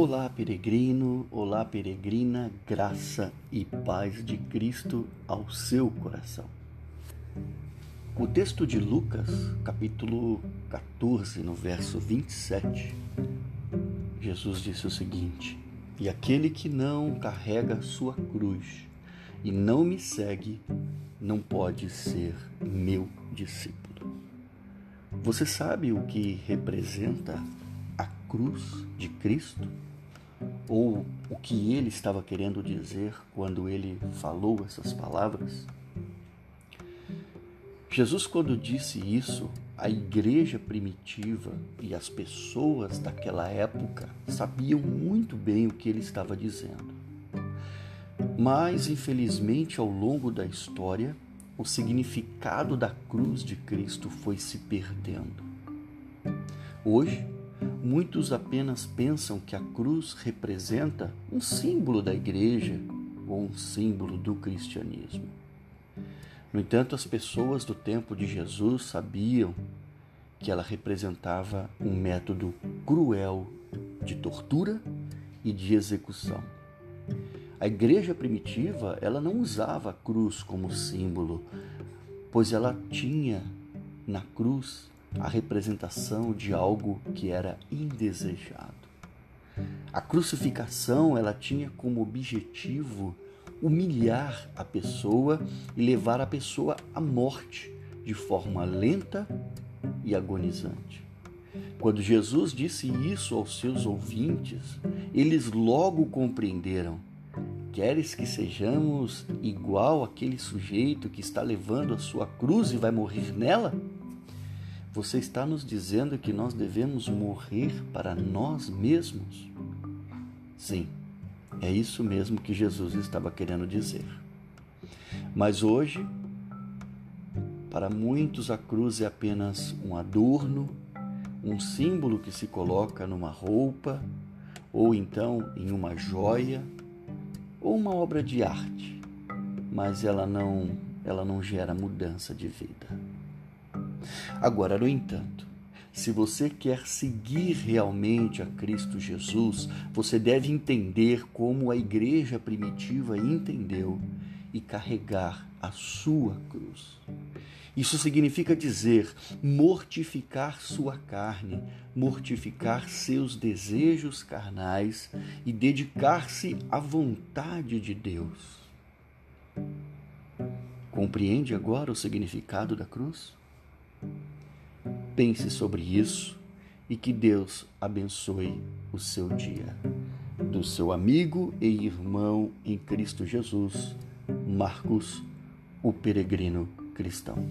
Olá, peregrino, olá, peregrina, graça e paz de Cristo ao seu coração. O texto de Lucas, capítulo 14, no verso 27, Jesus disse o seguinte: E aquele que não carrega sua cruz e não me segue, não pode ser meu discípulo. Você sabe o que representa a cruz de Cristo? Ou o que ele estava querendo dizer quando ele falou essas palavras? Jesus, quando disse isso, a igreja primitiva e as pessoas daquela época sabiam muito bem o que ele estava dizendo. Mas, infelizmente, ao longo da história, o significado da cruz de Cristo foi se perdendo. Hoje, muitos apenas pensam que a cruz representa um símbolo da igreja ou um símbolo do cristianismo. No entanto, as pessoas do tempo de Jesus sabiam que ela representava um método cruel de tortura e de execução. A igreja primitiva, ela não usava a cruz como símbolo, pois ela tinha na cruz a representação de algo que era indesejado. A crucificação, ela tinha como objetivo humilhar a pessoa e levar a pessoa à morte de forma lenta e agonizante. Quando Jesus disse isso aos seus ouvintes, eles logo compreenderam. Queres que sejamos igual aquele sujeito que está levando a sua cruz e vai morrer nela? Você está nos dizendo que nós devemos morrer para nós mesmos? Sim, é isso mesmo que Jesus estava querendo dizer. Mas hoje, para muitos, a cruz é apenas um adorno, um símbolo que se coloca numa roupa, ou então em uma joia, ou uma obra de arte, mas ela não, ela não gera mudança de vida. Agora, no entanto, se você quer seguir realmente a Cristo Jesus, você deve entender como a igreja primitiva entendeu e carregar a sua cruz. Isso significa dizer mortificar sua carne, mortificar seus desejos carnais e dedicar-se à vontade de Deus. Compreende agora o significado da cruz? Pense sobre isso e que Deus abençoe o seu dia. Do seu amigo e irmão em Cristo Jesus, Marcos, o peregrino cristão.